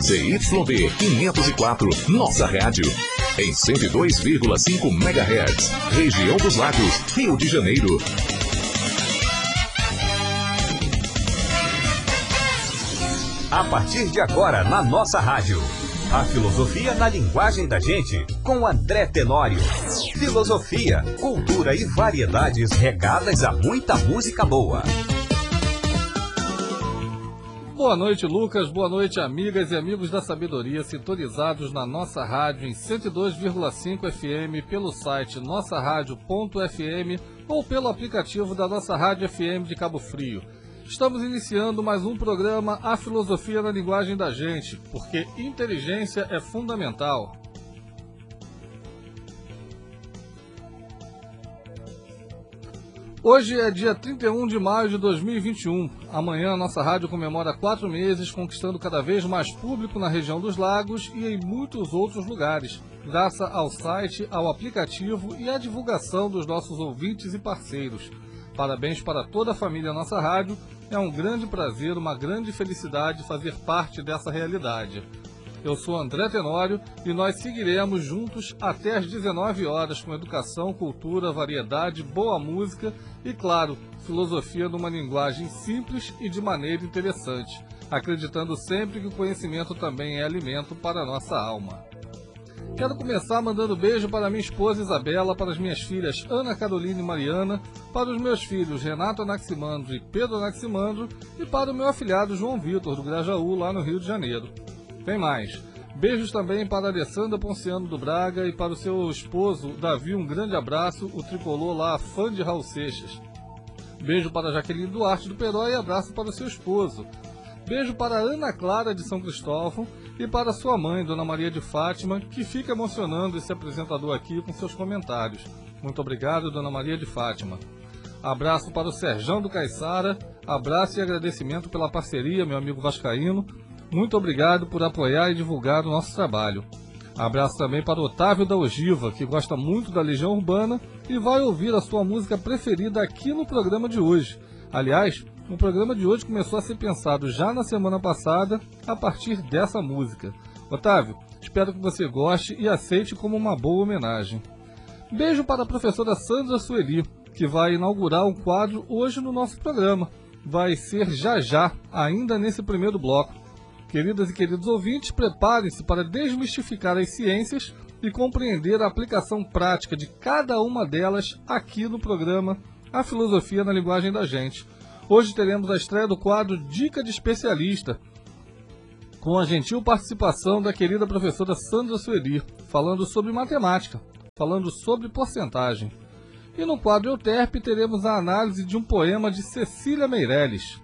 ZYB 504, nossa rádio. Em 102,5 MHz. Região dos Lagos, Rio de Janeiro. A partir de agora, na nossa rádio. A filosofia na linguagem da gente, com André Tenório. Filosofia, cultura e variedades regadas a muita música boa. Boa noite, Lucas. Boa noite, amigas e amigos da sabedoria, sintonizados na nossa rádio em 102,5 FM, pelo site nossaradio.fm ou pelo aplicativo da nossa Rádio FM de Cabo Frio. Estamos iniciando mais um programa A Filosofia na Linguagem da Gente, porque inteligência é fundamental. Hoje é dia 31 de maio de 2021. Amanhã nossa rádio comemora quatro meses, conquistando cada vez mais público na região dos lagos e em muitos outros lugares, graças ao site, ao aplicativo e à divulgação dos nossos ouvintes e parceiros. Parabéns para toda a família Nossa Rádio. É um grande prazer, uma grande felicidade fazer parte dessa realidade. Eu sou André Tenório e nós seguiremos juntos até às 19 horas com educação, cultura, variedade, boa música e, claro, filosofia numa linguagem simples e de maneira interessante, acreditando sempre que o conhecimento também é alimento para a nossa alma. Quero começar mandando beijo para minha esposa Isabela, para as minhas filhas Ana Carolina e Mariana, para os meus filhos Renato Anaximandro e Pedro Anaximandro e para o meu afilhado João Vitor, do Grajaú, lá no Rio de Janeiro. Tem mais. Beijos também para Alessandra Ponciano do Braga e para o seu esposo Davi, um grande abraço, o tricolor lá, fã de Raul Seixas. Beijo para Jaqueline Duarte do Peró e abraço para o seu esposo. Beijo para Ana Clara de São Cristóvão e para sua mãe, Dona Maria de Fátima, que fica emocionando esse apresentador aqui com seus comentários. Muito obrigado, Dona Maria de Fátima. Abraço para o Serjão do Caiçara, abraço e agradecimento pela parceria, meu amigo Vascaíno. Muito obrigado por apoiar e divulgar o nosso trabalho. Abraço também para Otávio da Ogiva, que gosta muito da Legião Urbana e vai ouvir a sua música preferida aqui no programa de hoje. Aliás, o programa de hoje começou a ser pensado já na semana passada a partir dessa música. Otávio, espero que você goste e aceite como uma boa homenagem. Beijo para a professora Sandra Sueli, que vai inaugurar um quadro hoje no nosso programa. Vai ser já já, ainda nesse primeiro bloco. Queridas e queridos ouvintes, preparem-se para desmistificar as ciências e compreender a aplicação prática de cada uma delas aqui no programa A Filosofia na Linguagem da Gente. Hoje teremos a estreia do quadro Dica de Especialista, com a gentil participação da querida professora Sandra Sueli, falando sobre matemática, falando sobre porcentagem. E no quadro Euterp teremos a análise de um poema de Cecília Meirelles.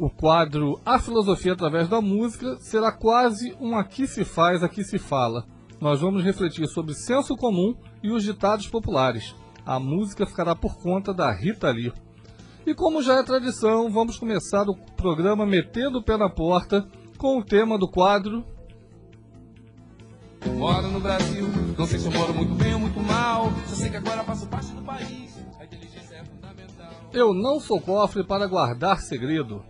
O quadro A Filosofia através da Música será quase um Aqui se faz, aqui se fala. Nós vamos refletir sobre senso comum e os ditados populares. A música ficará por conta da Rita Lee. E como já é tradição, vamos começar o programa metendo o pé na porta com o tema do quadro. Moro no Brasil, não sei se eu moro muito bem ou muito mal. Só sei que agora faço parte do país. A inteligência é fundamental. Eu não sou cofre para guardar segredo.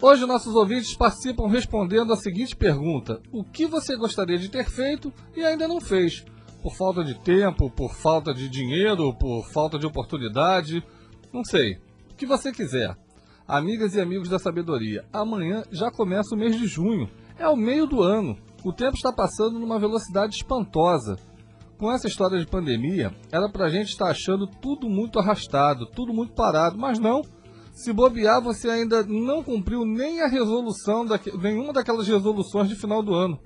Hoje nossos ouvintes participam respondendo a seguinte pergunta: O que você gostaria de ter feito e ainda não fez? Por falta de tempo, por falta de dinheiro, por falta de oportunidade? Não sei. O que você quiser. Amigas e amigos da sabedoria, amanhã já começa o mês de junho. É o meio do ano. O tempo está passando numa velocidade espantosa. Com essa história de pandemia, era pra gente estar achando tudo muito arrastado, tudo muito parado, mas não. Se bobear, você ainda não cumpriu nem a resolução, daque, nenhuma daquelas resoluções de final do ano.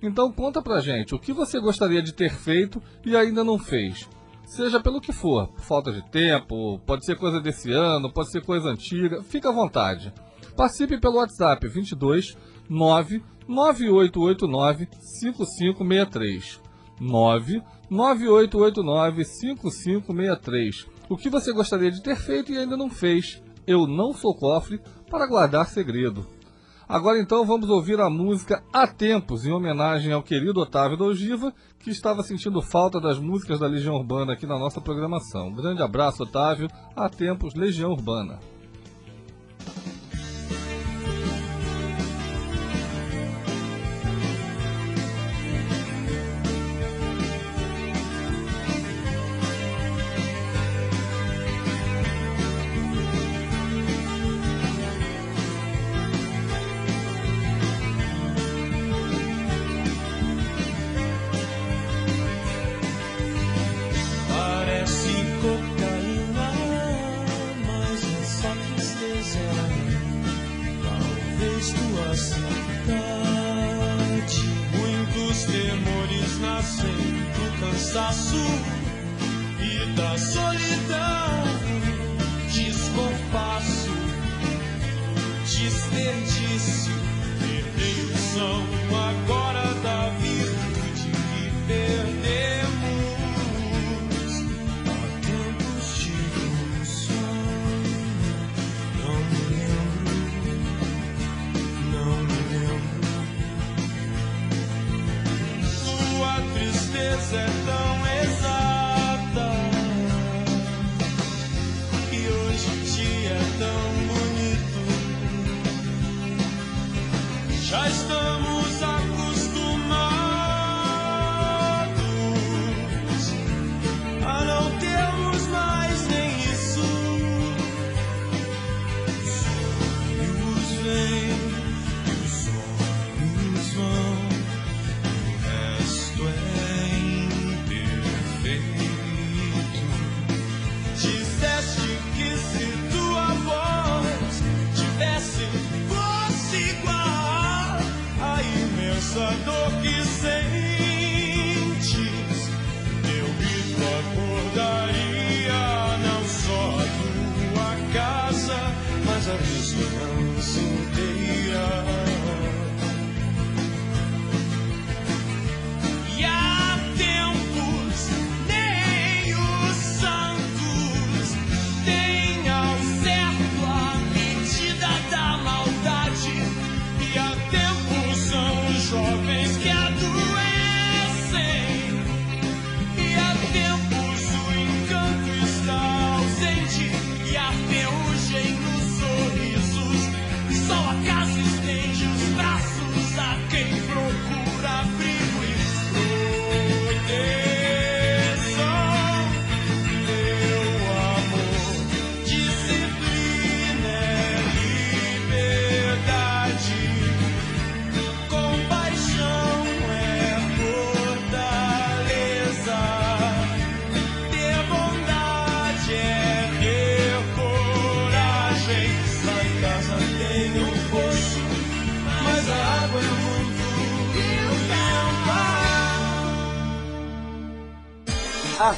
Então conta pra gente o que você gostaria de ter feito e ainda não fez. Seja pelo que for, falta de tempo, pode ser coisa desse ano, pode ser coisa antiga, fica à vontade. Participe pelo WhatsApp 22 99889 5563. 99889 5563. O que você gostaria de ter feito e ainda não fez? Eu não sou cofre para guardar segredo. Agora então vamos ouvir a música Há Tempos, em homenagem ao querido Otávio da Ogiva, que estava sentindo falta das músicas da Legião Urbana aqui na nossa programação. grande abraço, Otávio. Há Tempos, Legião Urbana. cansaço e da solidão, descompasso, desperdício, perfeição. A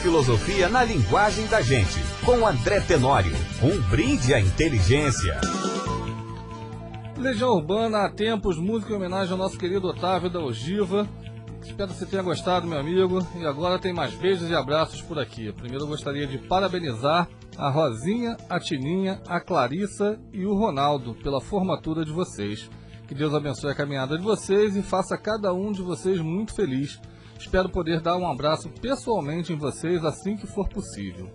filosofia na linguagem da gente, com André Tenório. Um brinde à inteligência. Legião Urbana, há tempos, música em homenagem ao nosso querido Otávio da Ogiva. Espero que você tenha gostado, meu amigo. E agora tem mais beijos e abraços por aqui. Primeiro eu gostaria de parabenizar a Rosinha, a Tininha, a Clarissa e o Ronaldo pela formatura de vocês. Que Deus abençoe a caminhada de vocês e faça cada um de vocês muito feliz. Espero poder dar um abraço pessoalmente em vocês assim que for possível.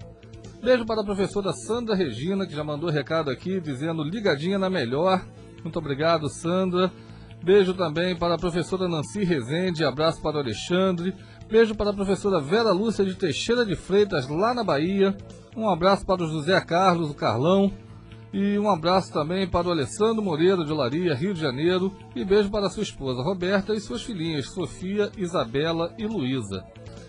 Beijo para a professora Sandra Regina, que já mandou recado aqui dizendo ligadinha na melhor. Muito obrigado, Sandra. Beijo também para a professora Nancy Rezende, abraço para o Alexandre. Beijo para a professora Vera Lúcia de Teixeira de Freitas, lá na Bahia. Um abraço para o José Carlos, o Carlão. E um abraço também para o Alessandro Moreira de Olaria, Rio de Janeiro. E beijo para sua esposa Roberta e suas filhinhas Sofia, Isabela e Luísa.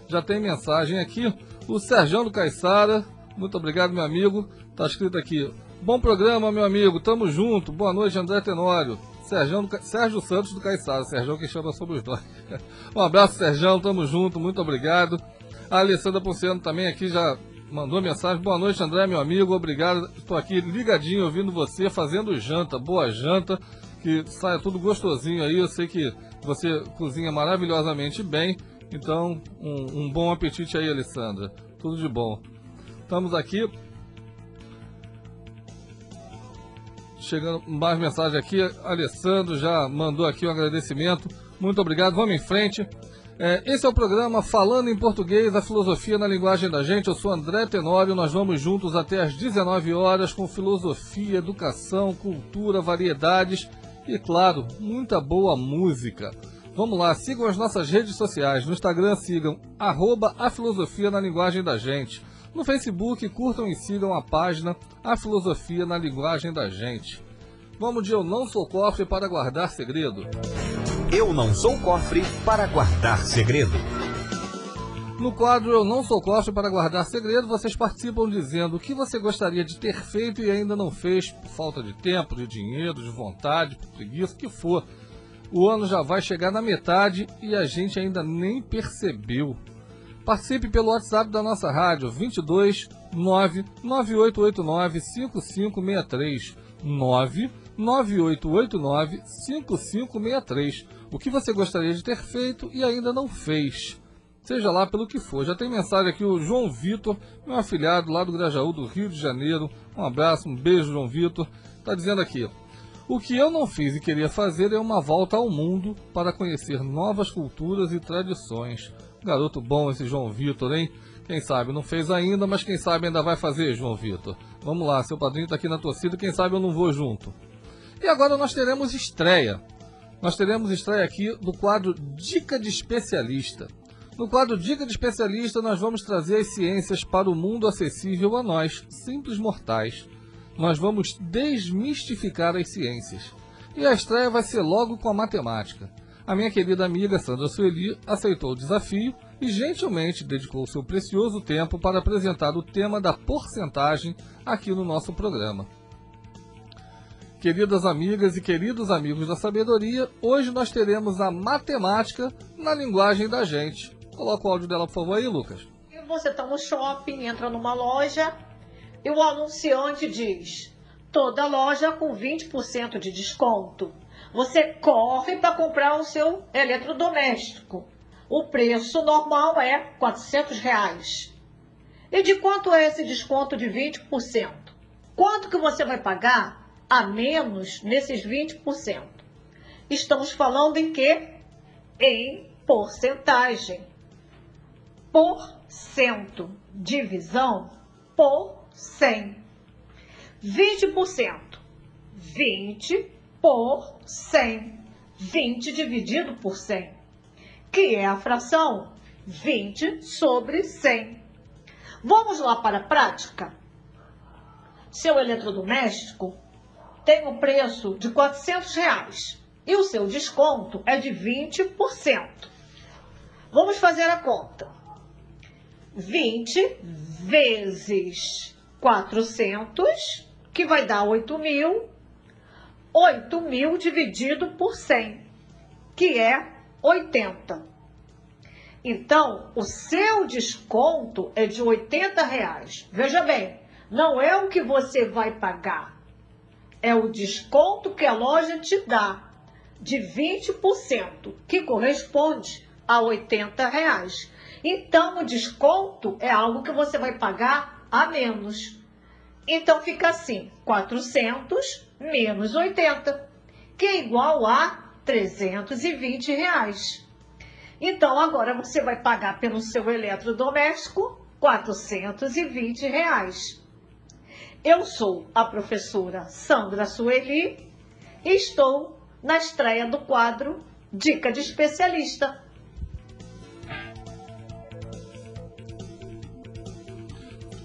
Já tem mensagem aqui. O Sérgio do Caiçara. Muito obrigado, meu amigo. Está escrito aqui. Bom programa, meu amigo. Tamo junto. Boa noite, André Tenório. Sérgio, Sérgio Santos do Caiçara. Sérgio que chama sobre os dois. um abraço, Sérgio. Tamo junto. Muito obrigado. A Alessandra Ponciano também aqui já mandou mensagem. Boa noite, André, meu amigo. Obrigado. Estou aqui ligadinho ouvindo você, fazendo janta. Boa janta. Que saia tudo gostosinho aí. Eu sei que você cozinha maravilhosamente bem. Então, um, um bom apetite aí, Alessandra. Tudo de bom. Estamos aqui. chegando mais mensagem aqui. Alessandro já mandou aqui um agradecimento. Muito obrigado. Vamos em frente. É, esse é o programa Falando em Português, a filosofia na linguagem da gente. Eu sou André Tenório. Nós vamos juntos até às 19 horas com filosofia, educação, cultura, variedades e, claro, muita boa música. Vamos lá, sigam as nossas redes sociais. No Instagram, sigam arroba a filosofia na linguagem da gente. No Facebook, curtam e sigam a página A Filosofia na Linguagem da Gente. Vamos de Eu Não Sou Cofre para Guardar Segredo. Eu não sou cofre para guardar segredo. No quadro Eu Não Sou Cofre para Guardar Segredo, vocês participam dizendo o que você gostaria de ter feito e ainda não fez, por falta de tempo, de dinheiro, de vontade, por preguiça, o que for. O ano já vai chegar na metade e a gente ainda nem percebeu. Participe pelo WhatsApp da nossa rádio 22 99889 5563 99889 5563. O que você gostaria de ter feito e ainda não fez? Seja lá pelo que for. Já tem mensagem aqui o João Vitor, meu afilhado lá do Grajaú, do Rio de Janeiro. Um abraço, um beijo, João Vitor. Está dizendo aqui: o que eu não fiz e queria fazer é uma volta ao mundo para conhecer novas culturas e tradições. Garoto bom esse João Vitor, hein? Quem sabe não fez ainda, mas quem sabe ainda vai fazer, João Vitor. Vamos lá, seu padrinho está aqui na torcida, quem sabe eu não vou junto. E agora nós teremos estreia. Nós teremos estreia aqui do quadro Dica de Especialista. No quadro Dica de Especialista, nós vamos trazer as ciências para o mundo acessível a nós, simples mortais nós vamos desmistificar as ciências. E a estreia vai ser logo com a matemática. A minha querida amiga Sandra Sueli aceitou o desafio e gentilmente dedicou seu precioso tempo para apresentar o tema da porcentagem aqui no nosso programa. Queridas amigas e queridos amigos da sabedoria, hoje nós teremos a matemática na linguagem da gente. Coloca o áudio dela, por favor, aí, Lucas. Você está no shopping, entra numa loja, e o anunciante diz: toda loja com 20% de desconto. Você corre para comprar o seu eletrodoméstico. O preço normal é 400 reais. E de quanto é esse desconto de 20%? Quanto que você vai pagar a menos nesses 20%? Estamos falando em quê? Em porcentagem. Por cento. Divisão por 100. 20%. 20 por 100. 20 dividido por 100. Que é a fração 20 sobre 100. Vamos lá para a prática? Seu eletrodoméstico tem o preço de 400 reais e o seu desconto é de 20%. Vamos fazer a conta. 20 vezes 400, que vai dar 8 mil. 8 mil dividido por 100, que é 80. Então, o seu desconto é de 80 reais. Veja bem, não é o que você vai pagar, é o desconto que a loja te dá de 20%, que corresponde a 80 reais. Então, o desconto é algo que você vai pagar a menos. Então fica assim, 400 menos 80, que é igual a 320 reais. Então agora você vai pagar pelo seu eletrodoméstico 420 reais. Eu sou a professora Sandra Sueli e estou na estreia do quadro Dica de Especialista.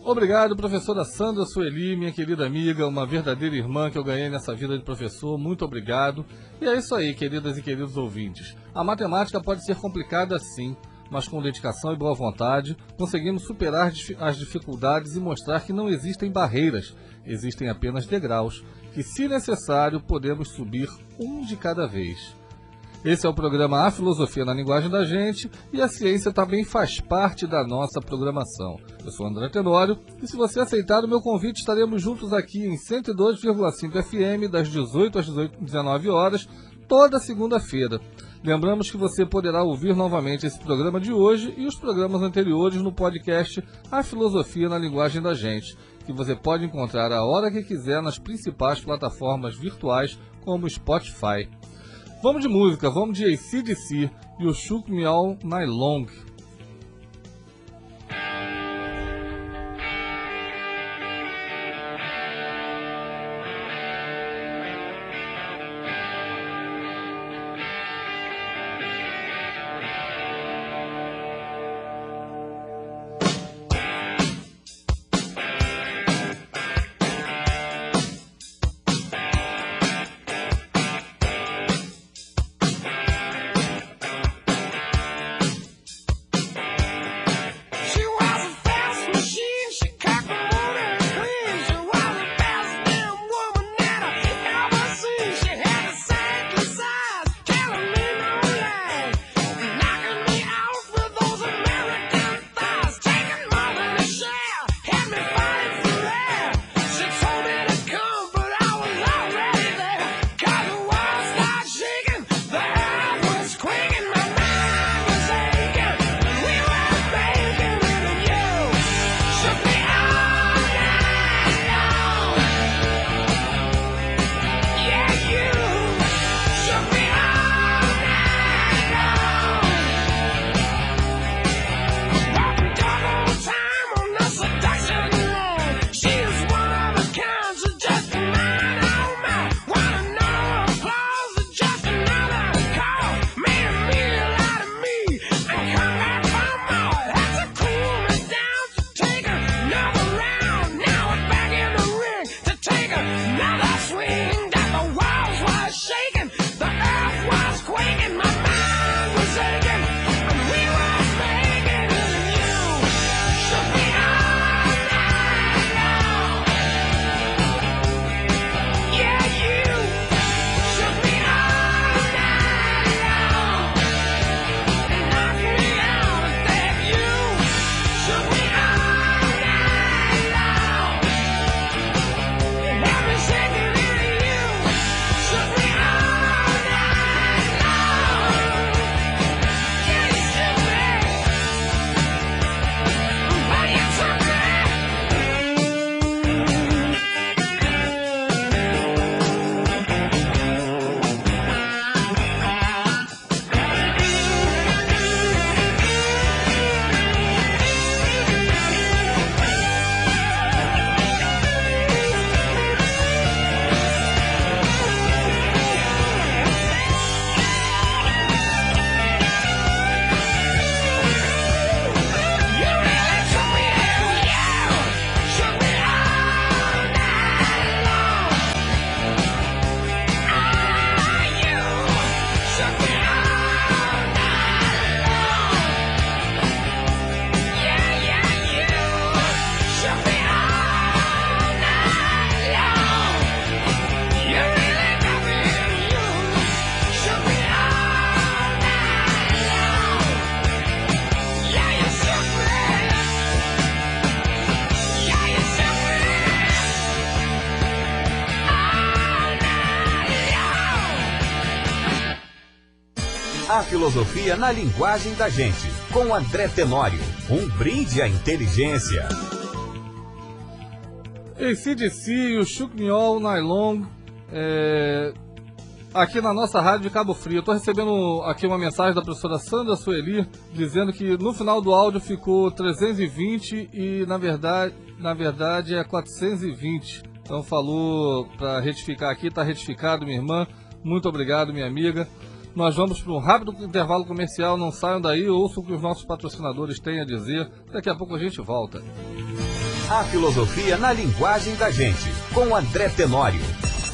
Obrigado, professora Sandra Sueli, minha querida amiga, uma verdadeira irmã que eu ganhei nessa vida de professor. Muito obrigado. E é isso aí, queridas e queridos ouvintes. A matemática pode ser complicada sim, mas com dedicação e boa vontade, conseguimos superar as dificuldades e mostrar que não existem barreiras, existem apenas degraus, que, se necessário, podemos subir um de cada vez. Esse é o programa A Filosofia na Linguagem da Gente e a ciência também faz parte da nossa programação. Eu sou André Tenório e se você aceitar o meu convite, estaremos juntos aqui em 102,5 FM das 18 às 19 horas, toda segunda-feira. Lembramos que você poderá ouvir novamente esse programa de hoje e os programas anteriores no podcast A Filosofia na Linguagem da Gente. que você pode encontrar a hora que quiser nas principais plataformas virtuais como Spotify. Vamos de música, vamos de ACDC e o Shook Me All Night Long. Filosofia na linguagem da gente, com André Tenório. Um brinde à inteligência. ACDC o All Night Long é, aqui na nossa rádio de Cabo Frio. Tô recebendo aqui uma mensagem da professora Sandra Sueli dizendo que no final do áudio ficou 320 e na verdade, na verdade é 420. Então falou para retificar aqui, tá retificado, minha irmã. Muito obrigado, minha amiga. Nós vamos para um rápido intervalo comercial. Não saiam daí, ouçam o que os nossos patrocinadores têm a dizer. Daqui a pouco a gente volta. A filosofia na linguagem da gente, com André Tenório.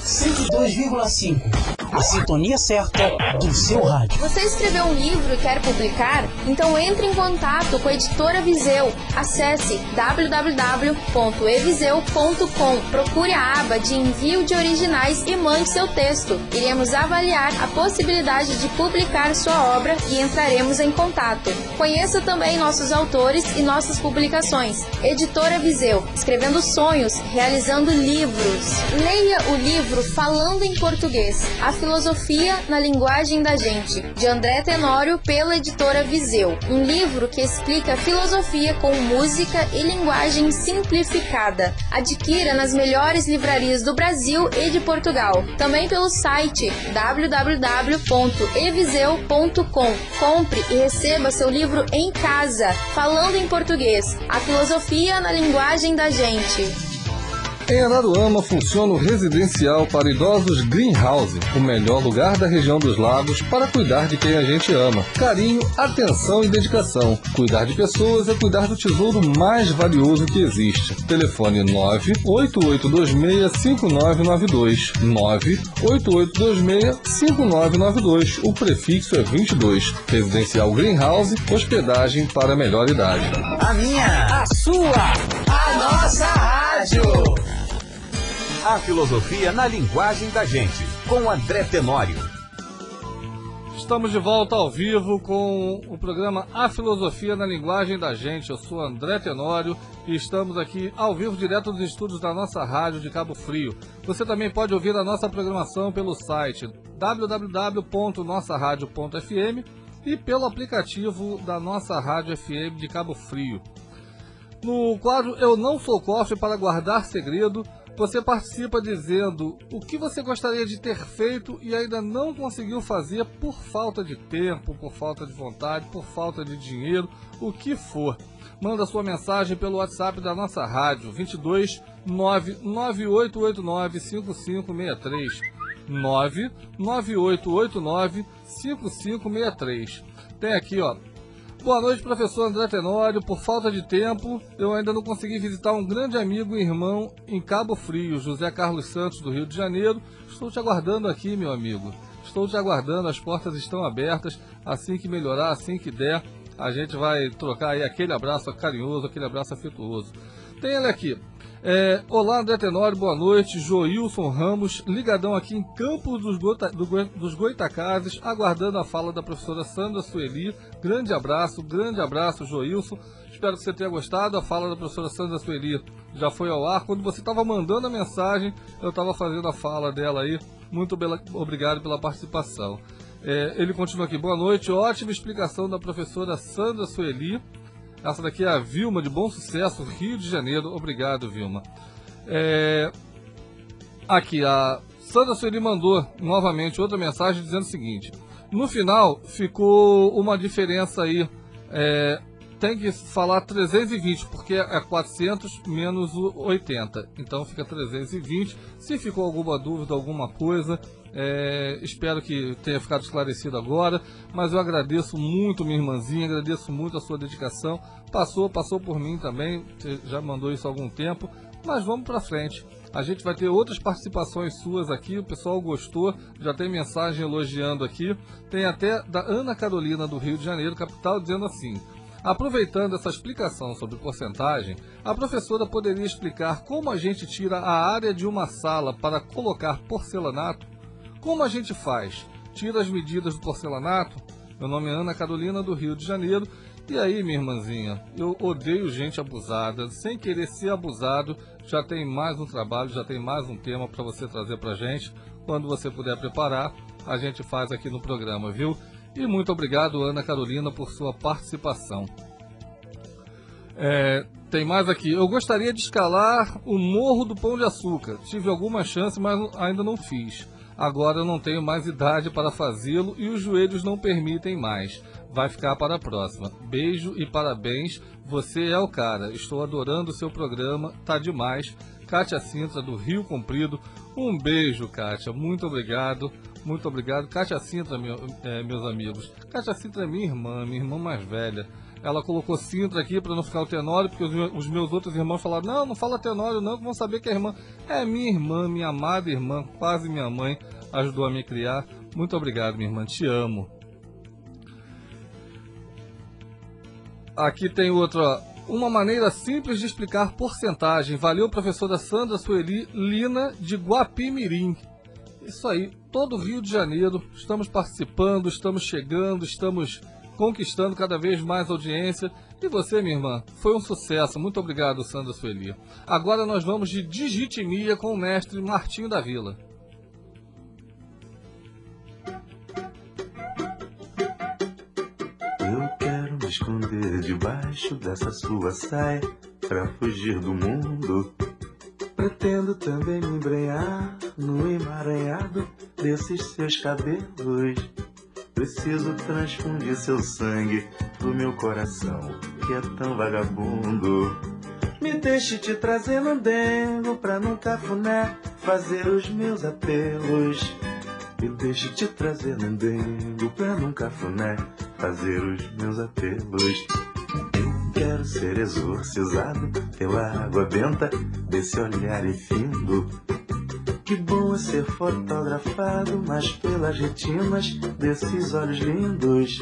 102,5. A sintonia certa do seu rádio. Você escreveu um livro e quer publicar? Então entre em contato com a editora Viseu. Acesse www.eviseu.com. Procure a aba de envio de originais e mande seu texto. Iremos avaliar a possibilidade de publicar sua obra e entraremos em contato. Conheça também nossos autores e nossas publicações. Editora Viseu, escrevendo sonhos, realizando livros. Leia o livro Falando em Português. A Filosofia na Linguagem da Gente, de André Tenório, pela editora Viseu. Um livro que explica filosofia com música e linguagem simplificada. Adquira nas melhores livrarias do Brasil e de Portugal. Também pelo site www.eviseu.com. Compre e receba seu livro em casa, falando em português. A filosofia na linguagem da gente. Em Araruama funciona o residencial para idosos Greenhouse, o melhor lugar da região dos lagos para cuidar de quem a gente ama. Carinho, atenção e dedicação. Cuidar de pessoas é cuidar do tesouro mais valioso que existe. Telefone 988265992. 988265992. O prefixo é 22. Residencial Greenhouse, hospedagem para melhor idade. A minha, a sua, a nossa rádio. A filosofia na linguagem da gente, com André Tenório. Estamos de volta ao vivo com o programa A Filosofia na Linguagem da Gente. Eu sou André Tenório e estamos aqui ao vivo direto dos estúdios da nossa rádio de Cabo Frio. Você também pode ouvir a nossa programação pelo site www.nossaradio.fm e pelo aplicativo da nossa rádio FM de Cabo Frio. No quadro Eu Não Sou Cofre para Guardar Segredo, você participa dizendo o que você gostaria de ter feito e ainda não conseguiu fazer por falta de tempo, por falta de vontade, por falta de dinheiro, o que for. Manda sua mensagem pelo WhatsApp da nossa rádio 22 99889 5563 99889 5563. Tem aqui, ó, Boa noite, professor André Tenório. Por falta de tempo, eu ainda não consegui visitar um grande amigo e irmão em Cabo Frio, José Carlos Santos, do Rio de Janeiro. Estou te aguardando aqui, meu amigo. Estou te aguardando, as portas estão abertas. Assim que melhorar, assim que der, a gente vai trocar aí aquele abraço carinhoso, aquele abraço afetuoso. Tem ele aqui. É, Olá, André Tenório, boa noite. Joilson Ramos, ligadão aqui em Campos dos, Gota, do, dos Goitacazes, aguardando a fala da professora Sandra Sueli. Grande abraço, grande abraço, Joilson. Espero que você tenha gostado. A fala da professora Sandra Sueli já foi ao ar. Quando você estava mandando a mensagem, eu estava fazendo a fala dela aí. Muito bela, obrigado pela participação. É, ele continua aqui. Boa noite, ótima explicação da professora Sandra Sueli. Essa daqui é a Vilma de Bom Sucesso, Rio de Janeiro. Obrigado, Vilma. É... Aqui, a Sandra Sueli mandou novamente outra mensagem dizendo o seguinte: no final ficou uma diferença aí. É... Tem que falar 320, porque é 400 menos o 80. Então fica 320. Se ficou alguma dúvida, alguma coisa, é, espero que tenha ficado esclarecido agora, mas eu agradeço muito minha irmãzinha, agradeço muito a sua dedicação. Passou, passou por mim também, você já mandou isso há algum tempo, mas vamos para frente. A gente vai ter outras participações suas aqui, o pessoal gostou, já tem mensagem elogiando aqui. Tem até da Ana Carolina do Rio de Janeiro, capital, dizendo assim: Aproveitando essa explicação sobre porcentagem, a professora poderia explicar como a gente tira a área de uma sala para colocar porcelanato? Como a gente faz? Tira as medidas do porcelanato? Meu nome é Ana Carolina do Rio de Janeiro. E aí, minha irmãzinha, eu odeio gente abusada. Sem querer ser abusado, já tem mais um trabalho, já tem mais um tema para você trazer para gente. Quando você puder preparar, a gente faz aqui no programa, viu? E muito obrigado, Ana Carolina, por sua participação. É, tem mais aqui. Eu gostaria de escalar o Morro do Pão de Açúcar. Tive alguma chance, mas ainda não fiz. Agora eu não tenho mais idade para fazê-lo e os joelhos não permitem mais. Vai ficar para a próxima. Beijo e parabéns. Você é o cara. Estou adorando o seu programa. Tá demais. Kátia Sintra, do Rio Comprido. Um beijo, Kátia. Muito obrigado. Muito obrigado. Kátia Sintra, meu, é, meus amigos. Kátia Sintra é minha irmã, minha irmã mais velha. Ela colocou Sintra aqui para não ficar o Tenório, porque os meus, os meus, outros irmãos falaram: não, não fala Tenório, não, que vão saber que é irmã. É minha irmã, minha amada irmã, quase minha mãe, ajudou a me criar. Muito obrigado, minha irmã, te amo. Aqui tem outra. Uma maneira simples de explicar porcentagem. Valeu, professora Sandra Sueli Lina de Guapimirim. Isso aí, todo o Rio de Janeiro, estamos participando, estamos chegando, estamos conquistando cada vez mais audiência. E você, minha irmã, foi um sucesso. Muito obrigado, Sandra Sueli. Agora nós vamos de digitimia com o mestre Martinho da Vila. Eu quero me esconder debaixo dessa sua saia para fugir do mundo. Pretendo também me embrenhar no emaranhado desses seus cabelos Preciso transfundir seu sangue pro meu coração, que é tão vagabundo. Me deixe te trazer no dengo pra num cafuné fazer os meus apelos. Me deixe te trazer no dengo pra num cafuné fazer os meus apelos. Eu quero ser exorcizado pela água benta desse olhar infindo. Que bom é ser fotografado, mas pelas retinas desses olhos lindos.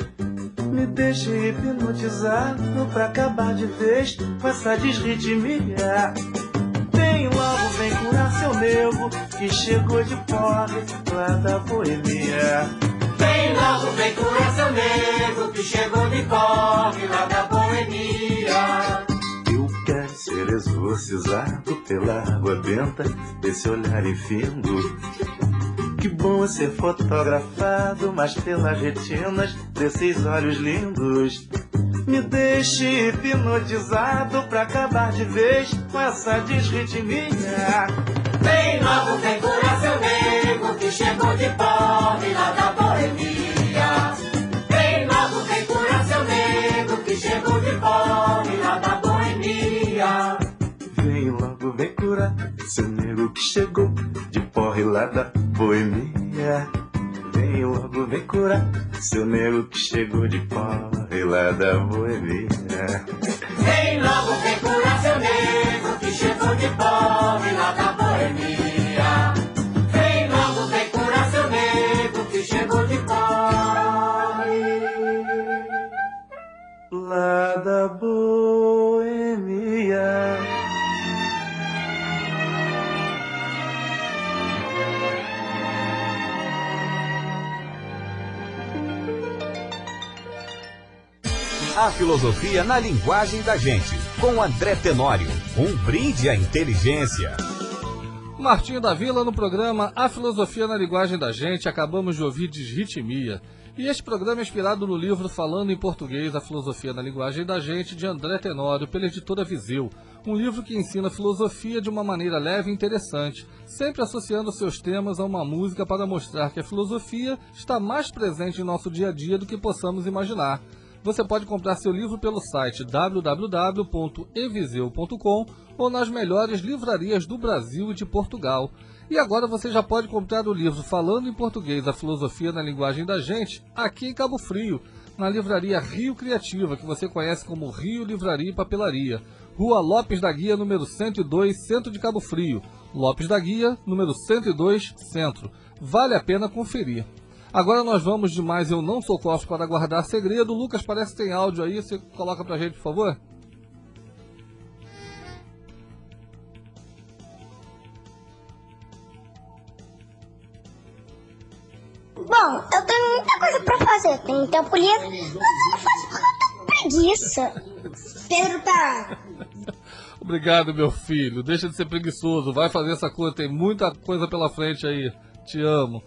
Me deixe hipnotizado pra acabar de vez com essa desritmia. Vem logo, vem curar seu nego que chegou de pobre lá da boemia. Vem logo, vem curar seu nego que chegou de pobre lá da boemia. Exorcizado pela água benta desse olhar infindo. Que bom ser fotografado, mas pelas retinas desses olhos lindos. Me deixe hipnotizado pra acabar de vez com essa desritmia. Vem logo, vem curar seu nego que chegou de pobre lá da boemia. Nego que chegou de porre lá da boemia. Vem logo, vem curar seu nego que chegou de porre lá da boemia. Vem logo, vem curar seu nego que chegou de pobre filosofia na linguagem da gente, com André Tenório. Um brinde à inteligência. Martinho da Vila no programa A Filosofia na Linguagem da Gente. Acabamos de ouvir Desritmia. E este programa é inspirado no livro Falando em Português, A Filosofia na Linguagem da Gente, de André Tenório, pela editora Viseu. Um livro que ensina filosofia de uma maneira leve e interessante, sempre associando seus temas a uma música para mostrar que a filosofia está mais presente em nosso dia a dia do que possamos imaginar. Você pode comprar seu livro pelo site www.eviseu.com ou nas melhores livrarias do Brasil e de Portugal. E agora você já pode comprar o livro Falando em Português, a Filosofia na Linguagem da Gente, aqui em Cabo Frio, na livraria Rio Criativa, que você conhece como Rio Livraria e Papelaria. Rua Lopes da Guia, número 102, Centro de Cabo Frio. Lopes da Guia, número 102, Centro. Vale a pena conferir. Agora nós vamos de mais Eu Não Sou Cofre para guardar segredo. Lucas, parece que tem áudio aí. Você coloca pra gente, por favor? Bom, eu tenho muita coisa pra fazer. Tenho tempo livre, mas eu não faço porque eu tô com preguiça. Pedro tá. Obrigado, meu filho. Deixa de ser preguiçoso. Vai fazer essa coisa. Tem muita coisa pela frente aí. Te amo.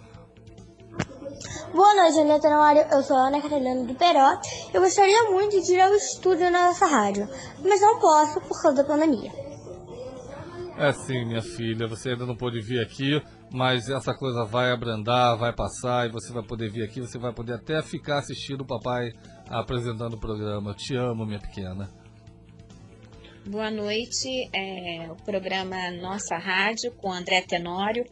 Boa noite, Ana Tenório. Eu sou a Ana Carolina do Peró. Eu gostaria muito de ir ao estúdio na nossa rádio, mas não posso por causa da pandemia. É sim, minha filha. Você ainda não pôde vir aqui, mas essa coisa vai abrandar, vai passar e você vai poder vir aqui. Você vai poder até ficar assistindo o papai apresentando o programa. Eu te amo, minha pequena. Boa noite, é, o programa Nossa Rádio com André Tenório.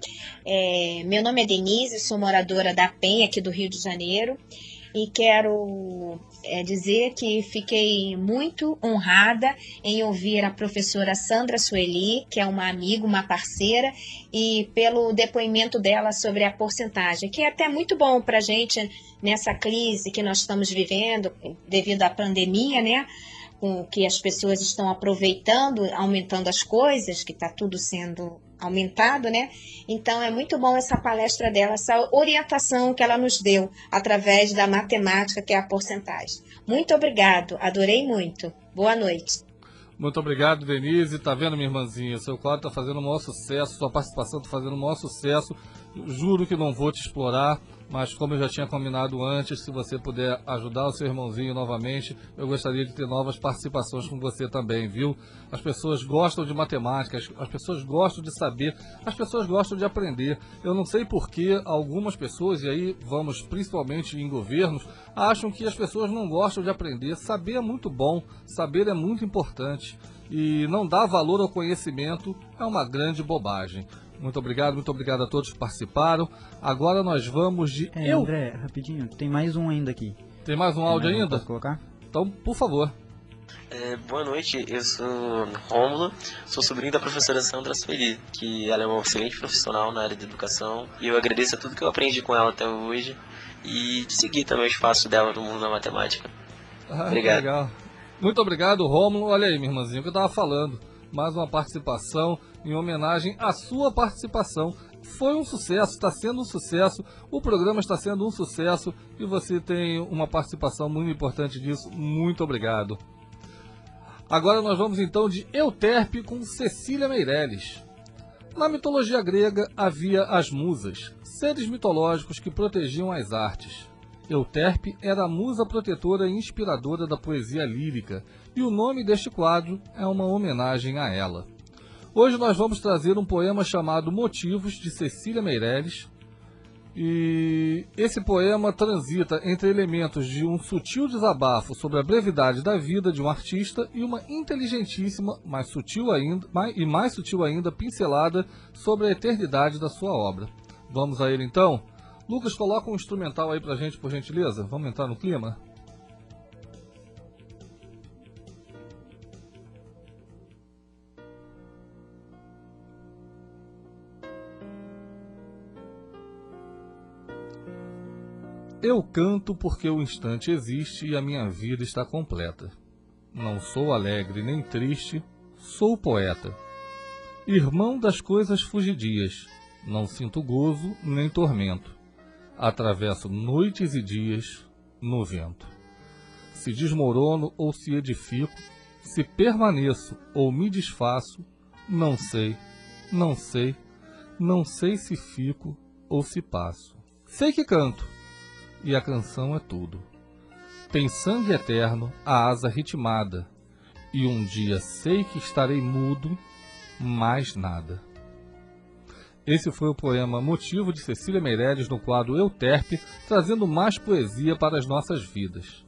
É, meu nome é Denise, sou moradora da Penha, aqui do Rio de Janeiro, e quero é, dizer que fiquei muito honrada em ouvir a professora Sandra Sueli, que é uma amiga, uma parceira, e pelo depoimento dela sobre a porcentagem, que é até muito bom para a gente nessa crise que nós estamos vivendo devido à pandemia, né? Com que as pessoas estão aproveitando, aumentando as coisas, que está tudo sendo aumentado, né? Então é muito bom essa palestra dela, essa orientação que ela nos deu através da matemática, que é a porcentagem. Muito obrigado, adorei muito. Boa noite. Muito obrigado, Denise. Tá vendo, minha irmãzinha? Seu quadro tá fazendo o maior sucesso, sua participação tá fazendo o maior sucesso. Juro que não vou te explorar. Mas como eu já tinha combinado antes, se você puder ajudar o seu irmãozinho novamente, eu gostaria de ter novas participações com você também, viu? As pessoas gostam de matemática, as- as pessoas gostam de saber, as pessoas gostam de aprender. Eu não sei por que algumas pessoas, e aí vamos principalmente em governos, acham que as pessoas não gostam de aprender. Saber é muito bom, saber é muito importante. E não dar valor ao conhecimento é uma grande bobagem. Muito obrigado, muito obrigado a todos que participaram. Agora nós vamos de É, eu. André, rapidinho, tem mais um ainda aqui. Tem mais um Tem áudio mais ainda? posso colocar? Então, por favor. É, boa noite, eu sou Rômulo, sou sobrinho da professora Sandra Sueli, que ela é uma excelente profissional na área de educação e eu agradeço a tudo que eu aprendi com ela até hoje e de seguir também o espaço dela no mundo da matemática. Ah, Obrigado. Muito obrigado, Rômulo. Olha aí, minha irmãzinha, o que eu estava falando. Mais uma participação em homenagem à sua participação. Foi um sucesso, está sendo um sucesso. O programa está sendo um sucesso e você tem uma participação muito importante disso. Muito obrigado. Agora nós vamos então de Euterpe com Cecília Meirelles. Na mitologia grega havia as musas, seres mitológicos que protegiam as artes. Euterpe era a musa protetora e inspiradora da poesia lírica, e o nome deste quadro é uma homenagem a ela. Hoje nós vamos trazer um poema chamado Motivos, de Cecília Meirelles. E esse poema transita entre elementos de um sutil desabafo sobre a brevidade da vida de um artista e uma inteligentíssima, mais sutil ainda, mais- e mais sutil ainda, pincelada sobre a eternidade da sua obra. Vamos a ele então? Lucas, coloca um instrumental aí pra gente, por gentileza. Vamos entrar no clima? Eu canto porque o instante existe e a minha vida está completa. Não sou alegre nem triste, sou poeta. Irmão das coisas fugidias, não sinto gozo nem tormento. Atravesso noites e dias no vento. Se desmorono ou se edifico, se permaneço ou me desfaço, não sei, não sei, não sei se fico ou se passo. Sei que canto, e a canção é tudo. Tem sangue eterno, a asa ritmada, e um dia sei que estarei mudo, mais nada. Esse foi o poema Motivo de Cecília Meirelles no quadro Euterpe, trazendo mais poesia para as nossas vidas.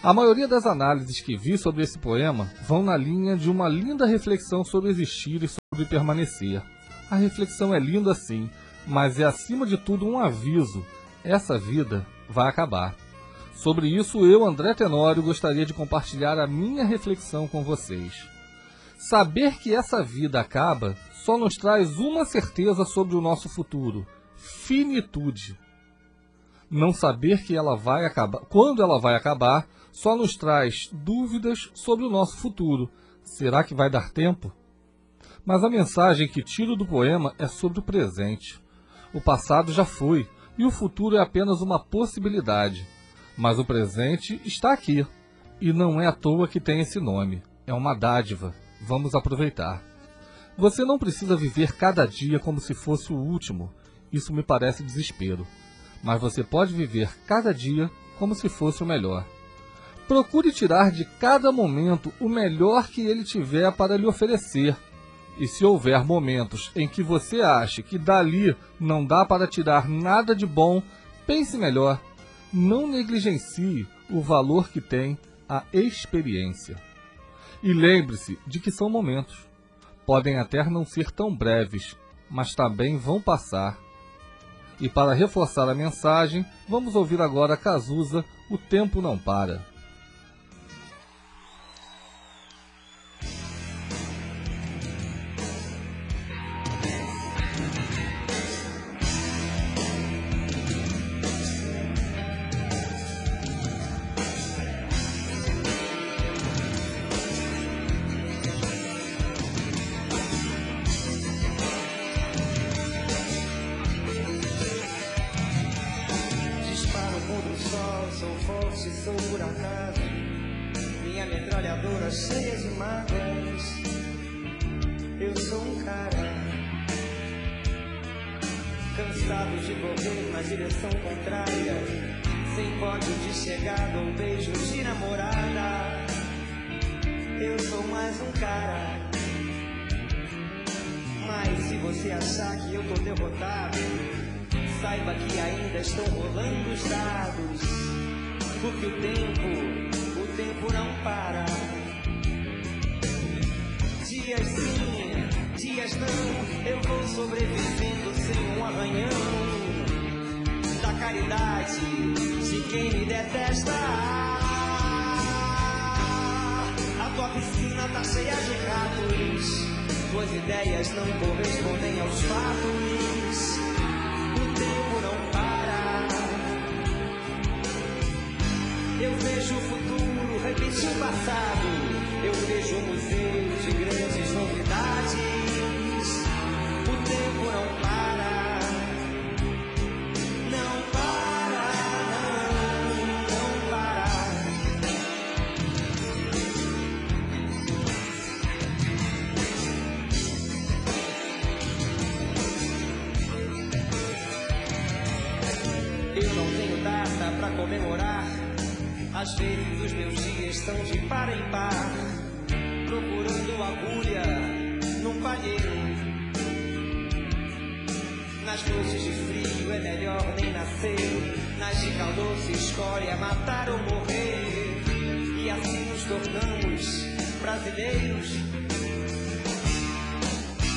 A maioria das análises que vi sobre esse poema vão na linha de uma linda reflexão sobre existir e sobre permanecer. A reflexão é linda sim, mas é acima de tudo um aviso. Essa vida vai acabar. Sobre isso, eu, André Tenório, gostaria de compartilhar a minha reflexão com vocês. Saber que essa vida acaba só nos traz uma certeza sobre o nosso futuro: finitude. Não saber que ela vai acabar, quando ela vai acabar, só nos traz dúvidas sobre o nosso futuro. Será que vai dar tempo? Mas a mensagem que tiro do poema é sobre o presente. O passado já foi e o futuro é apenas uma possibilidade. Mas o presente está aqui e não é à toa que tem esse nome. É uma dádiva. Vamos aproveitar. Você não precisa viver cada dia como se fosse o último. Isso me parece desespero. Mas você pode viver cada dia como se fosse o melhor. Procure tirar de cada momento o melhor que ele tiver para lhe oferecer. E se houver momentos em que você ache que dali não dá para tirar nada de bom, pense melhor. Não negligencie o valor que tem a experiência. E lembre-se de que são momentos. Podem até não ser tão breves, mas também vão passar. E para reforçar a mensagem, vamos ouvir agora Cazuza, O Tempo Não Para. De correr na direção contrária, sem pódio de chegada ou beijo de namorada. Eu sou mais um cara. Mas se você achar que eu tô derrotado, saiba que ainda estão rolando os dados. Porque o tempo, o tempo não para. Dias sim, dias não, eu vou sobrevivendo sem um arranhão. Da caridade de quem me detesta. A tua piscina tá cheia de ratos. Tuas ideias não correspondem aos fatos. O tempo não para. Eu vejo o futuro repetir o passado. Eu vejo um museu de grandes novidades. Comemorar. Às vezes os meus dias estão de par em par, procurando agulha num palheiro. Nas noites de frio é melhor nem nascer. Nas de calor se escolhe a matar ou morrer. E assim nos tornamos brasileiros.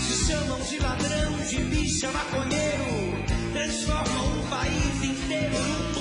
Se chamam de ladrão, de bicha, maconheiro. Transformam o país inteiro num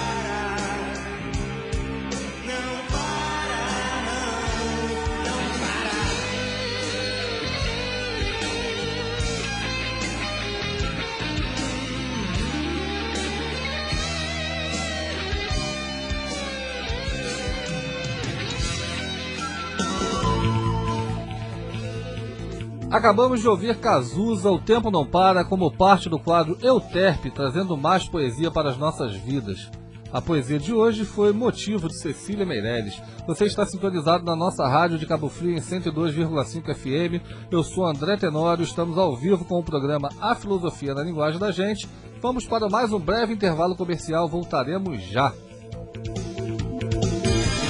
Acabamos de ouvir Cazuza, O Tempo Não Para, como parte do quadro Euterpe, trazendo mais poesia para as nossas vidas. A poesia de hoje foi Motivo, de Cecília Meirelles. Você está sintonizado na nossa rádio de Cabo Frio em 102,5 FM. Eu sou André Tenório, estamos ao vivo com o programa A Filosofia na Linguagem da Gente. Vamos para mais um breve intervalo comercial, voltaremos já.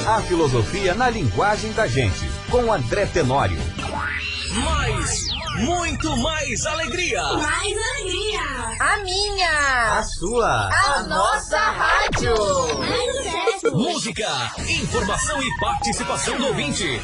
A filosofia na linguagem da gente, com André Tenório. Mais, muito mais alegria. Mais alegria! A minha! A sua! A nossa rádio! Mais sucesso! Música, informação e participação do ouvinte.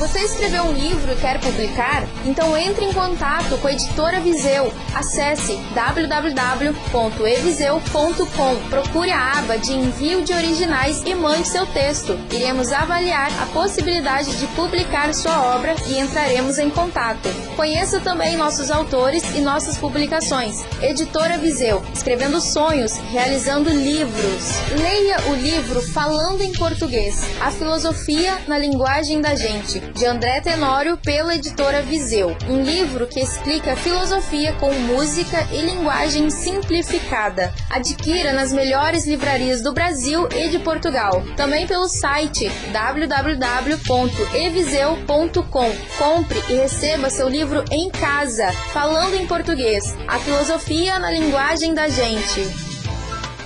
Você escreveu um livro e quer publicar? Então entre em contato com a editora Viseu. Acesse www.eviseu.com. Procure a aba de envio de originais e mande seu texto. Iremos avaliar a possibilidade de publicar sua obra e entraremos em contato. Conheça também nossos autores e nossas publicações. Editora Viseu, escrevendo sonhos, realizando livros. Leia o livro Falando em Português: A filosofia na linguagem da gente de André Tenório pela editora Viseu. Um livro que explica filosofia com música e linguagem simplificada. Adquira nas melhores livrarias do Brasil e de Portugal. Também pelo site www.eviseu.com. Compre e receba seu livro em casa, falando em português. A filosofia na linguagem da gente.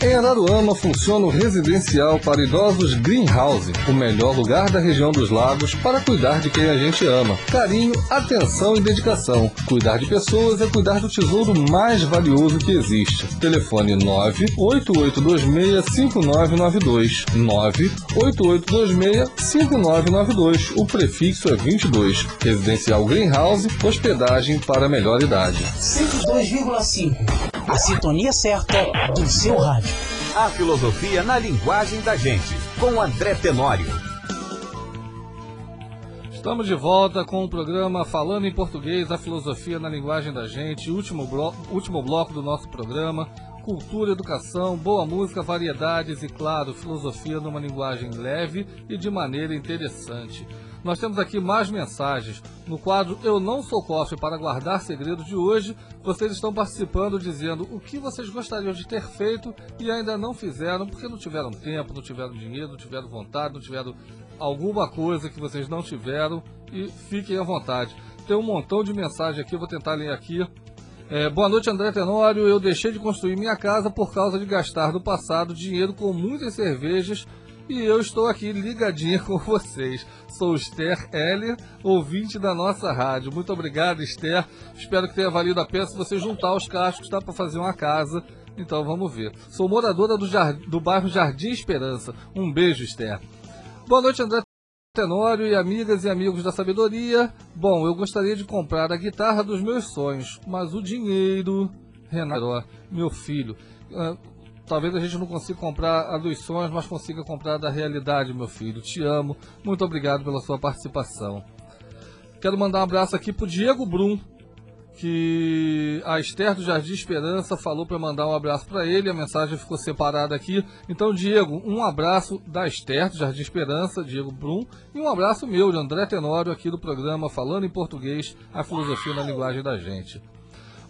Em Araruama funciona o residencial para idosos Greenhouse, o melhor lugar da região dos lagos para cuidar de quem a gente ama. Carinho, atenção e dedicação. Cuidar de pessoas é cuidar do tesouro mais valioso que existe. Telefone 988265992. 988265992. O prefixo é 22. Residencial Greenhouse, hospedagem para melhor idade. 102,5. A sintonia certa do seu rádio. A filosofia na linguagem da gente, com André Tenório. Estamos de volta com o programa Falando em Português, a filosofia na linguagem da gente, último bloco, último bloco do nosso programa. cultura, educação, boa música, variedades e, claro, filosofia numa linguagem leve e de maneira interessante. Nós temos aqui mais mensagens. No quadro Eu Não Sou Cofre para Guardar Segredos de hoje, vocês estão participando dizendo o que vocês gostariam de ter feito e ainda não fizeram porque não tiveram tempo, não tiveram dinheiro, não tiveram vontade, não tiveram alguma coisa que vocês não tiveram e fiquem à vontade. Tem um montão de mensagem aqui, vou tentar ler aqui. É, boa noite, André Tenório. Eu deixei de construir minha casa por causa de gastar no passado dinheiro com muitas cervejas e eu estou aqui ligadinha com vocês. Sou Esther Heller, ouvinte da nossa rádio. Muito obrigado, Esther. Espero que tenha valido a pena se você juntar os cascos, dá para fazer uma casa. Então vamos ver. Sou moradora do, do bairro Jardim Esperança. Um beijo, Esther. Boa noite, André Tenório e amigas e amigos da sabedoria. Bom, eu gostaria de comprar a guitarra dos meus sonhos, mas o dinheiro. Renato, meu filho. Talvez a gente não consiga comprar a dos sonhos, mas consiga comprar da realidade, meu filho. Te amo. Muito obrigado pela sua participação. Quero mandar um abraço aqui pro Diego Brum, que a Esther do Jardim Esperança falou para mandar um abraço para ele. A mensagem ficou separada aqui. Então, Diego, um abraço da Esther do Jardim Esperança, Diego Brum, e um abraço meu, de André Tenório, aqui do programa Falando em Português, a filosofia na linguagem da gente.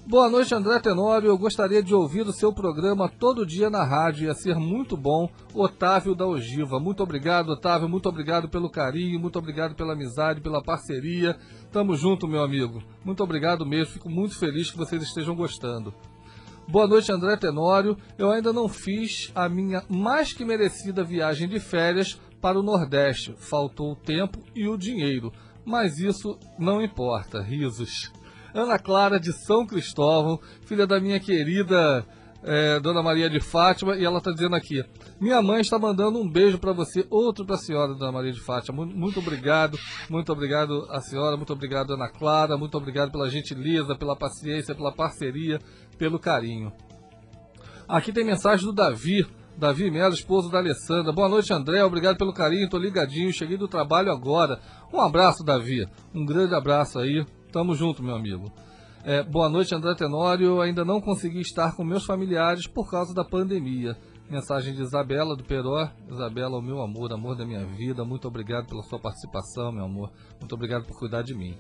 Boa noite, André Tenório. Eu gostaria de ouvir o seu programa todo dia na rádio. Ia ser muito bom. Otávio da Ogiva. Muito obrigado, Otávio. Muito obrigado pelo carinho. Muito obrigado pela amizade, pela parceria. Tamo junto, meu amigo. Muito obrigado mesmo. Fico muito feliz que vocês estejam gostando. Boa noite, André Tenório. Eu ainda não fiz a minha mais que merecida viagem de férias para o Nordeste. Faltou o tempo e o dinheiro. Mas isso não importa. Risos. Ana Clara de São Cristóvão, filha da minha querida eh, Dona Maria de Fátima, e ela está dizendo aqui: Minha mãe está mandando um beijo para você, outro para a senhora, Dona Maria de Fátima. Mu- Muito obrigado, muito obrigado a senhora, muito obrigado, Ana Clara, muito obrigado pela gentileza, pela paciência, pela parceria, pelo carinho. Aqui tem mensagem do Davi. Davi Melo, esposo da Alessandra. Boa noite, André. Obrigado pelo carinho. Tô ligadinho. Cheguei do trabalho agora. Um abraço, Davi. Um grande abraço aí. Tamo junto, meu amigo. É, boa noite, André Tenório. Ainda não consegui estar com meus familiares por causa da pandemia. Mensagem de Isabela do Peró. Isabela, o meu amor, amor da minha vida. Muito obrigado pela sua participação, meu amor. Muito obrigado por cuidar de mim.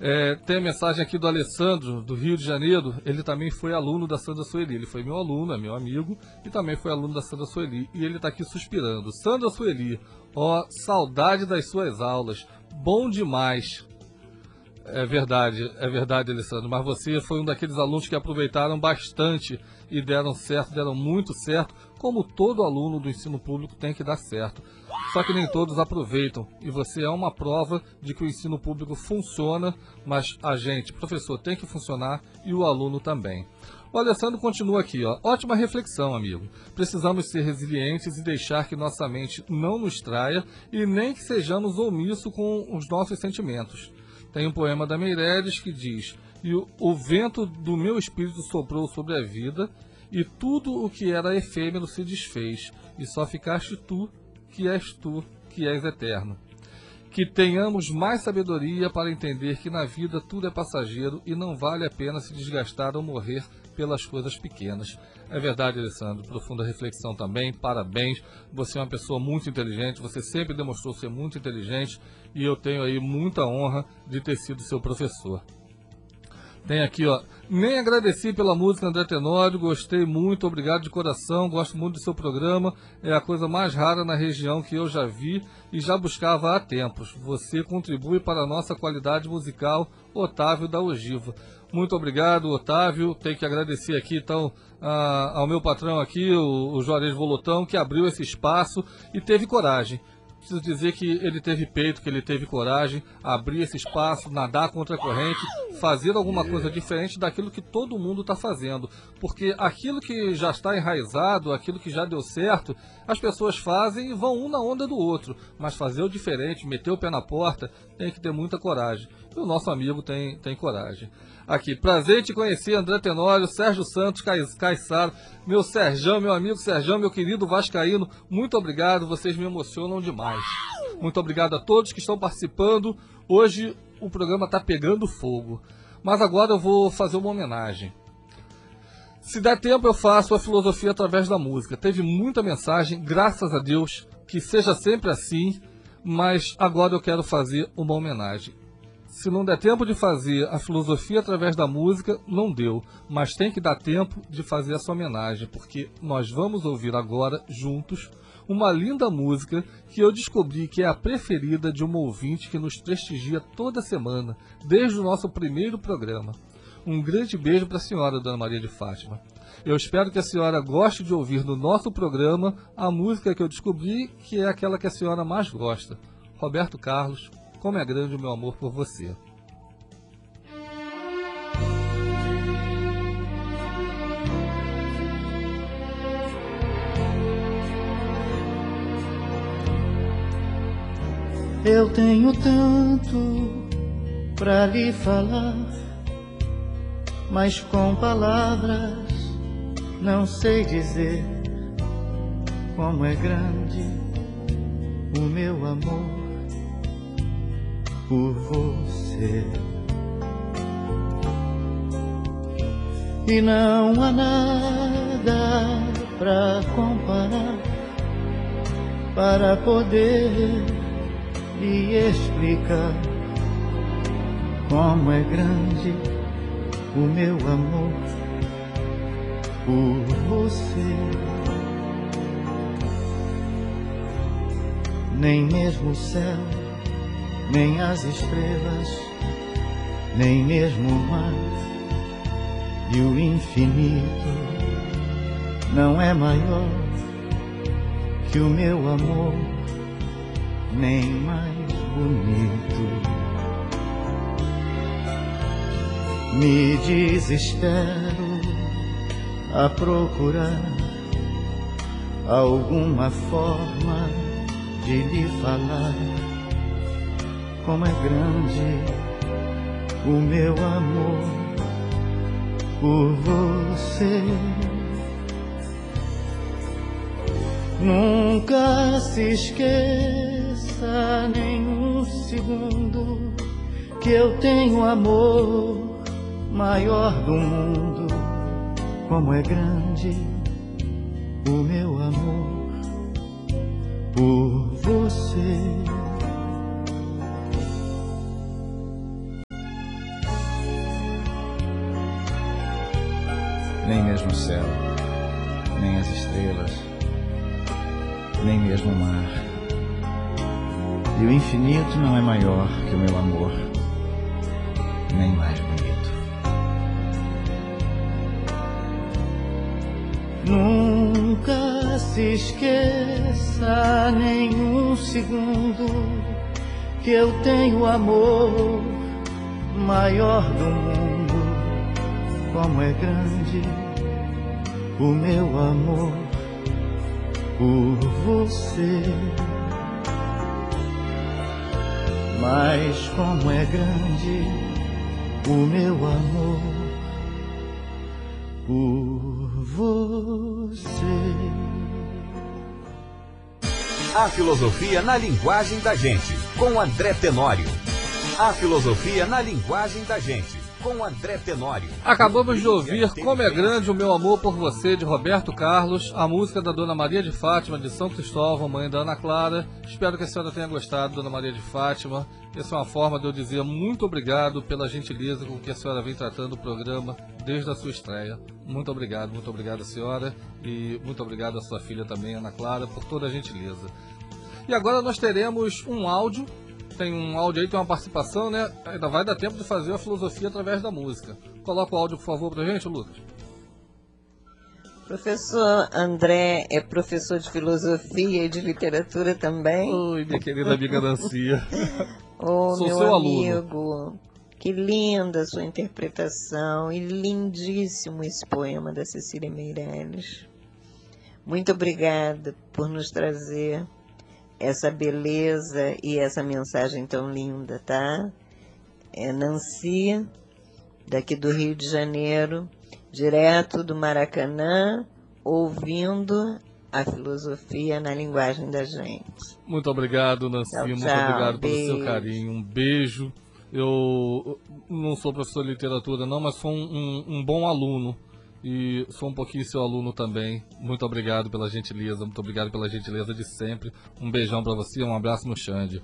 É, tem a mensagem aqui do Alessandro, do Rio de Janeiro. Ele também foi aluno da Sandra Sueli. Ele foi meu aluno, é meu amigo, e também foi aluno da Sandra Sueli. E ele está aqui suspirando. Sandra Sueli, ó, saudade das suas aulas. Bom demais. É verdade, é verdade, Alessandro. Mas você foi um daqueles alunos que aproveitaram bastante e deram certo, deram muito certo, como todo aluno do ensino público tem que dar certo. Só que nem todos aproveitam. E você é uma prova de que o ensino público funciona, mas a gente, professor, tem que funcionar e o aluno também. O Alessandro continua aqui, ó. Ótima reflexão, amigo. Precisamos ser resilientes e deixar que nossa mente não nos traia e nem que sejamos omissos com os nossos sentimentos. Tem um poema da Meireles que diz: E o, o vento do meu espírito soprou sobre a vida, e tudo o que era efêmero se desfez, e só ficaste tu, que és tu, que és eterno. Que tenhamos mais sabedoria para entender que na vida tudo é passageiro e não vale a pena se desgastar ou morrer pelas coisas pequenas. É verdade, Alessandro. Profunda reflexão também. Parabéns. Você é uma pessoa muito inteligente. Você sempre demonstrou ser muito inteligente e eu tenho aí muita honra de ter sido seu professor. Tem aqui, ó. Nem agradeci pela música André Tenório, gostei muito, obrigado de coração, gosto muito do seu programa. É a coisa mais rara na região que eu já vi e já buscava há tempos. Você contribui para a nossa qualidade musical, Otávio da Ogiva. Muito obrigado, Otávio. Tenho que agradecer aqui, então, a- ao meu patrão aqui, o, o Juarez Volotão, que abriu esse espaço e teve coragem. Preciso dizer que ele teve peito, que ele teve coragem, abrir esse espaço, nadar contra a corrente, fazer alguma coisa diferente daquilo que todo mundo está fazendo. Porque aquilo que já está enraizado, aquilo que já deu certo, as pessoas fazem e vão um na onda do outro. Mas fazer o diferente, meter o pé na porta, tem que ter muita coragem. E o nosso amigo tem, tem coragem. Aqui, prazer em te conhecer, André Tenório, Sérgio Santos, Cais- Caissaro, meu Serjão, meu amigo Serjão, meu querido Vascaíno, muito obrigado, vocês me emocionam demais. Muito obrigado a todos que estão participando. Hoje o programa está pegando fogo. Mas agora eu vou fazer uma homenagem. Se der tempo, eu faço a filosofia através da música. Teve muita mensagem, graças a Deus, que seja sempre assim, mas agora eu quero fazer uma homenagem. Se não der tempo de fazer a filosofia através da música, não deu, mas tem que dar tempo de fazer essa homenagem, porque nós vamos ouvir agora, juntos, uma linda música que eu descobri que é a preferida de uma ouvinte que nos prestigia toda semana, desde o nosso primeiro programa. Um grande beijo para a senhora, Dona Maria de Fátima. Eu espero que a senhora goste de ouvir no nosso programa a música que eu descobri que é aquela que a senhora mais gosta. Roberto Carlos, Como é Grande o Meu Amor por Você. Eu tenho tanto pra lhe falar, mas com palavras não sei dizer como é grande o meu amor por você. E não há nada pra comparar para poder lhe explicar como é grande o meu amor por você. Nem mesmo o céu, nem as estrelas, nem mesmo o mar e o infinito não é maior que o meu amor nem mais bonito. Me desespero a procurar alguma forma de lhe falar como é grande o meu amor por você. Nunca se esqueça nem um segundo que eu tenho amor maior do mundo. Como é grande o meu amor por você. Nem mesmo o céu, nem as estrelas, nem mesmo o mar. E o infinito não é maior que o meu amor, nem mais bonito. Nunca se esqueça nem um segundo que eu tenho amor maior do mundo. Como é grande o meu amor por você. Mas como é grande o meu amor por você. A filosofia na linguagem da gente, com André Tenório. A filosofia na linguagem da gente, com André Tenório. Acabamos de ouvir Como é Grande o Meu Amor por Você, de Roberto Carlos, a música da Dona Maria de Fátima, de São Cristóvão, mãe da Ana Clara. Espero que a senhora tenha gostado, Dona Maria de Fátima. Essa é uma forma de eu dizer muito obrigado pela gentileza com que a senhora vem tratando o programa desde a sua estreia. Muito obrigado, muito obrigado, senhora, e muito obrigado à sua filha também, Ana Clara, por toda a gentileza. E agora nós teremos um áudio tem um áudio aí, tem uma participação, né? Ainda vai dar tempo de fazer a filosofia através da música. Coloca o áudio, por favor, pra gente, Lucas. Professor André é professor de filosofia e de literatura também. Oi, minha querida amiga Nancy. Ô, Sou meu seu aluno. amigo, que linda a sua interpretação e lindíssimo esse poema da Cecília Meirelles. Muito obrigada por nos trazer essa beleza e essa mensagem tão linda, tá? É Nancy, daqui do Rio de Janeiro, direto do Maracanã, ouvindo a filosofia na linguagem da gente. Muito obrigado, Nancy. Tchau, muito tchau. obrigado pelo seu carinho. Um beijo. Eu não sou professor de literatura, não, mas sou um, um- um bom aluno. E sou um pouquinho seu aluno também. Muito obrigado pela gentileza, muito obrigado pela gentileza de sempre. Um beijão para você, um abraço no Xande.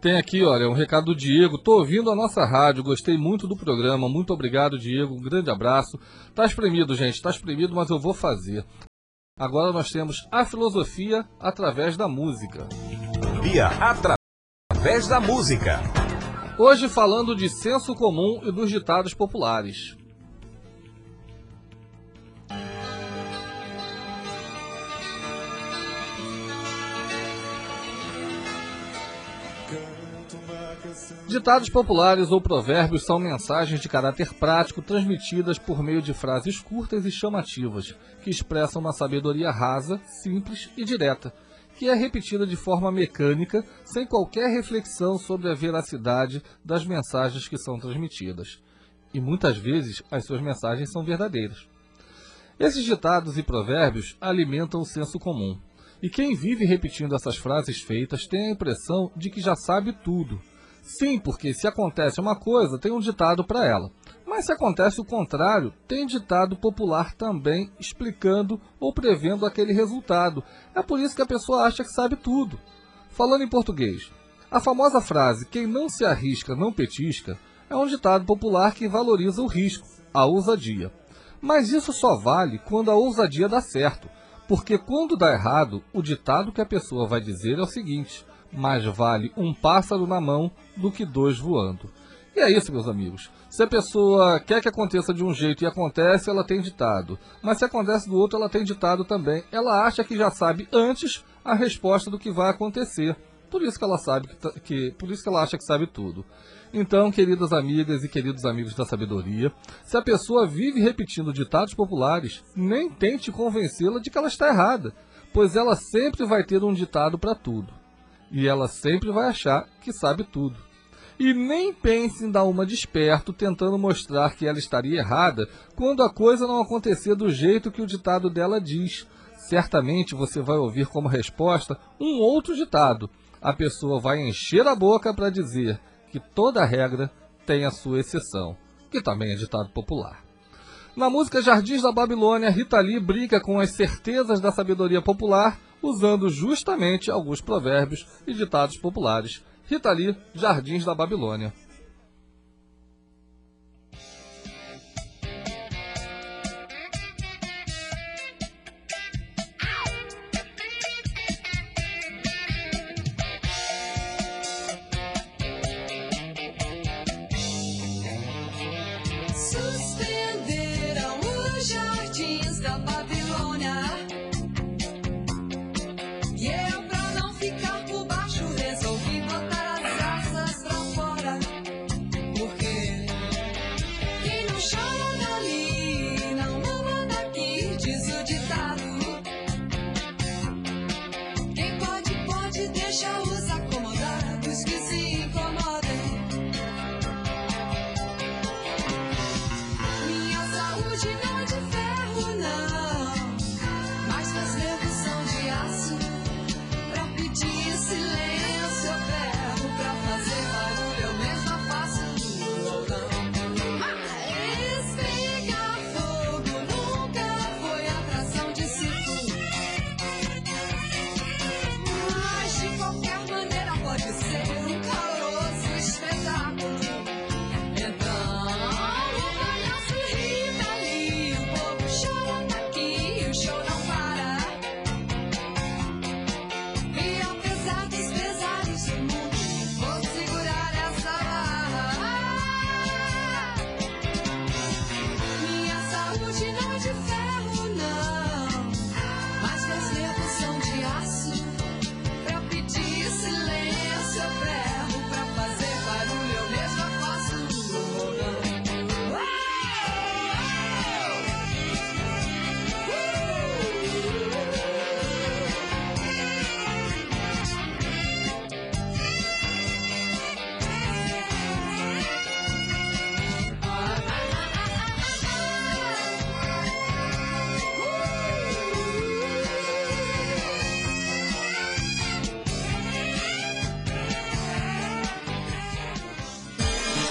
Tem aqui, olha, um recado do Diego. Tô ouvindo a nossa rádio, gostei muito do programa. Muito obrigado, Diego. Um grande abraço. Tá espremido, gente, tá espremido, mas eu vou fazer. Agora nós temos a filosofia através da música. Via através da música. Hoje falando de senso comum e dos ditados populares. Ditados populares ou provérbios são mensagens de caráter prático transmitidas por meio de frases curtas e chamativas, que expressam uma sabedoria rasa, simples e direta, que é repetida de forma mecânica, sem qualquer reflexão sobre a veracidade das mensagens que são transmitidas. E muitas vezes as suas mensagens são verdadeiras. Esses ditados e provérbios alimentam o senso comum. E quem vive repetindo essas frases feitas tem a impressão de que já sabe tudo. Sim, porque se acontece uma coisa, tem um ditado para ela. Mas se acontece o contrário, tem ditado popular também explicando ou prevendo aquele resultado. É por isso que a pessoa acha que sabe tudo. Falando em português, a famosa frase quem não se arrisca não petisca é um ditado popular que valoriza o risco, a ousadia. Mas isso só vale quando a ousadia dá certo. Porque quando dá errado, o ditado que a pessoa vai dizer é o seguinte: mais vale um pássaro na mão do que dois voando. E é isso, meus amigos. Se a pessoa quer que aconteça de um jeito e acontece, ela tem ditado. Mas se acontece do outro, ela tem ditado também. Ela acha que já sabe antes a resposta do que vai acontecer. Por isso que ela sabe que, tá- que por isso que ela acha que sabe tudo. Então, queridas amigas e queridos amigos da sabedoria, se a pessoa vive repetindo ditados populares, nem tente convencê-la de que ela está errada, pois ela sempre vai ter um ditado para tudo. E ela sempre vai achar que sabe tudo. E nem pense em dar uma de esperto tentando mostrar que ela estaria errada quando a coisa não acontecer do jeito que o ditado dela diz. Certamente você vai ouvir como resposta um outro ditado. A pessoa vai encher a boca para dizer que toda regra tem a sua exceção, que também é ditado popular. Na música Jardins da Babilônia, Rita Lee brinca com as certezas da sabedoria popular, usando justamente alguns provérbios e ditados populares. Rita Lee, Jardins da Babilônia.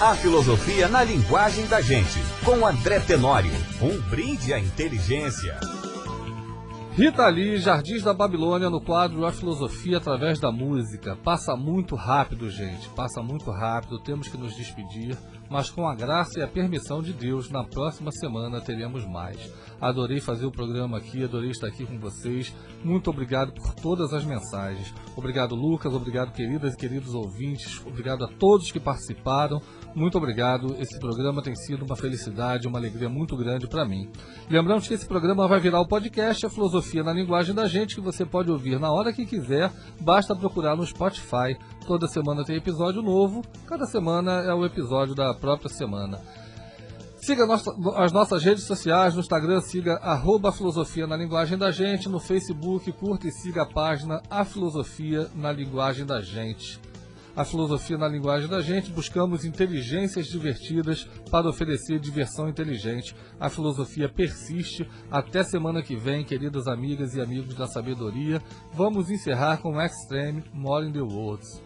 A filosofia na linguagem da gente, com André Tenório. Um brinde à inteligência. Rita Lee, Jardins da Babilônia, no quadro A Filosofia através da Música. Passa muito rápido, gente. Passa muito rápido. Temos que nos despedir. Mas com a graça e a permissão de Deus, na próxima semana teremos mais. Adorei fazer o programa aqui, adorei estar aqui com vocês. Muito obrigado por todas as mensagens. Obrigado, Lucas. Obrigado, queridas e queridos ouvintes. Obrigado a todos que participaram. Muito obrigado. Esse programa tem sido uma felicidade, uma alegria muito grande para mim. Lembramos que esse programa vai virar o podcast A Filosofia na Linguagem da Gente, que você pode ouvir na hora que quiser. Basta procurar no Spotify. Toda semana tem episódio novo. Cada semana é o episódio da própria semana. Siga as nossas redes sociais, no Instagram siga arroba Filosofia na Linguagem da Gente, no Facebook curta e siga a página A Filosofia na Linguagem da Gente. A filosofia na linguagem da gente, buscamos inteligências divertidas para oferecer diversão inteligente. A filosofia persiste. Até semana que vem, queridas amigas e amigos da sabedoria. Vamos encerrar com Extreme More in the Woods.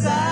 desire.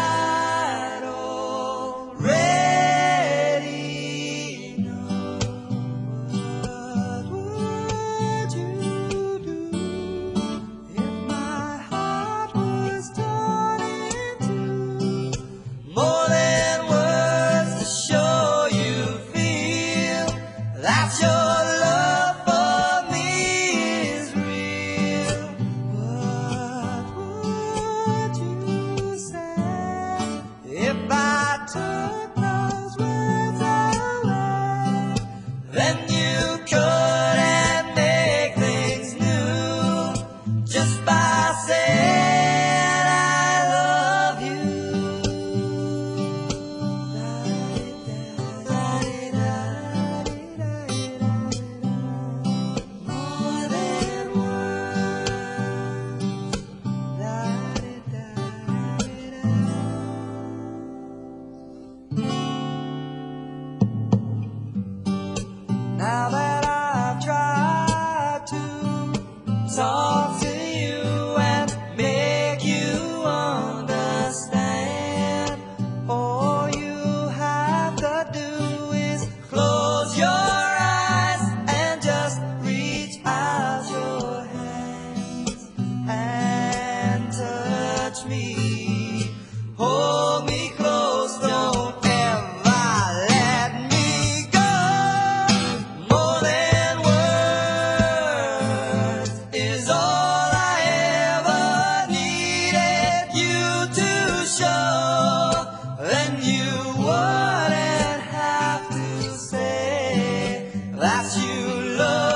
love.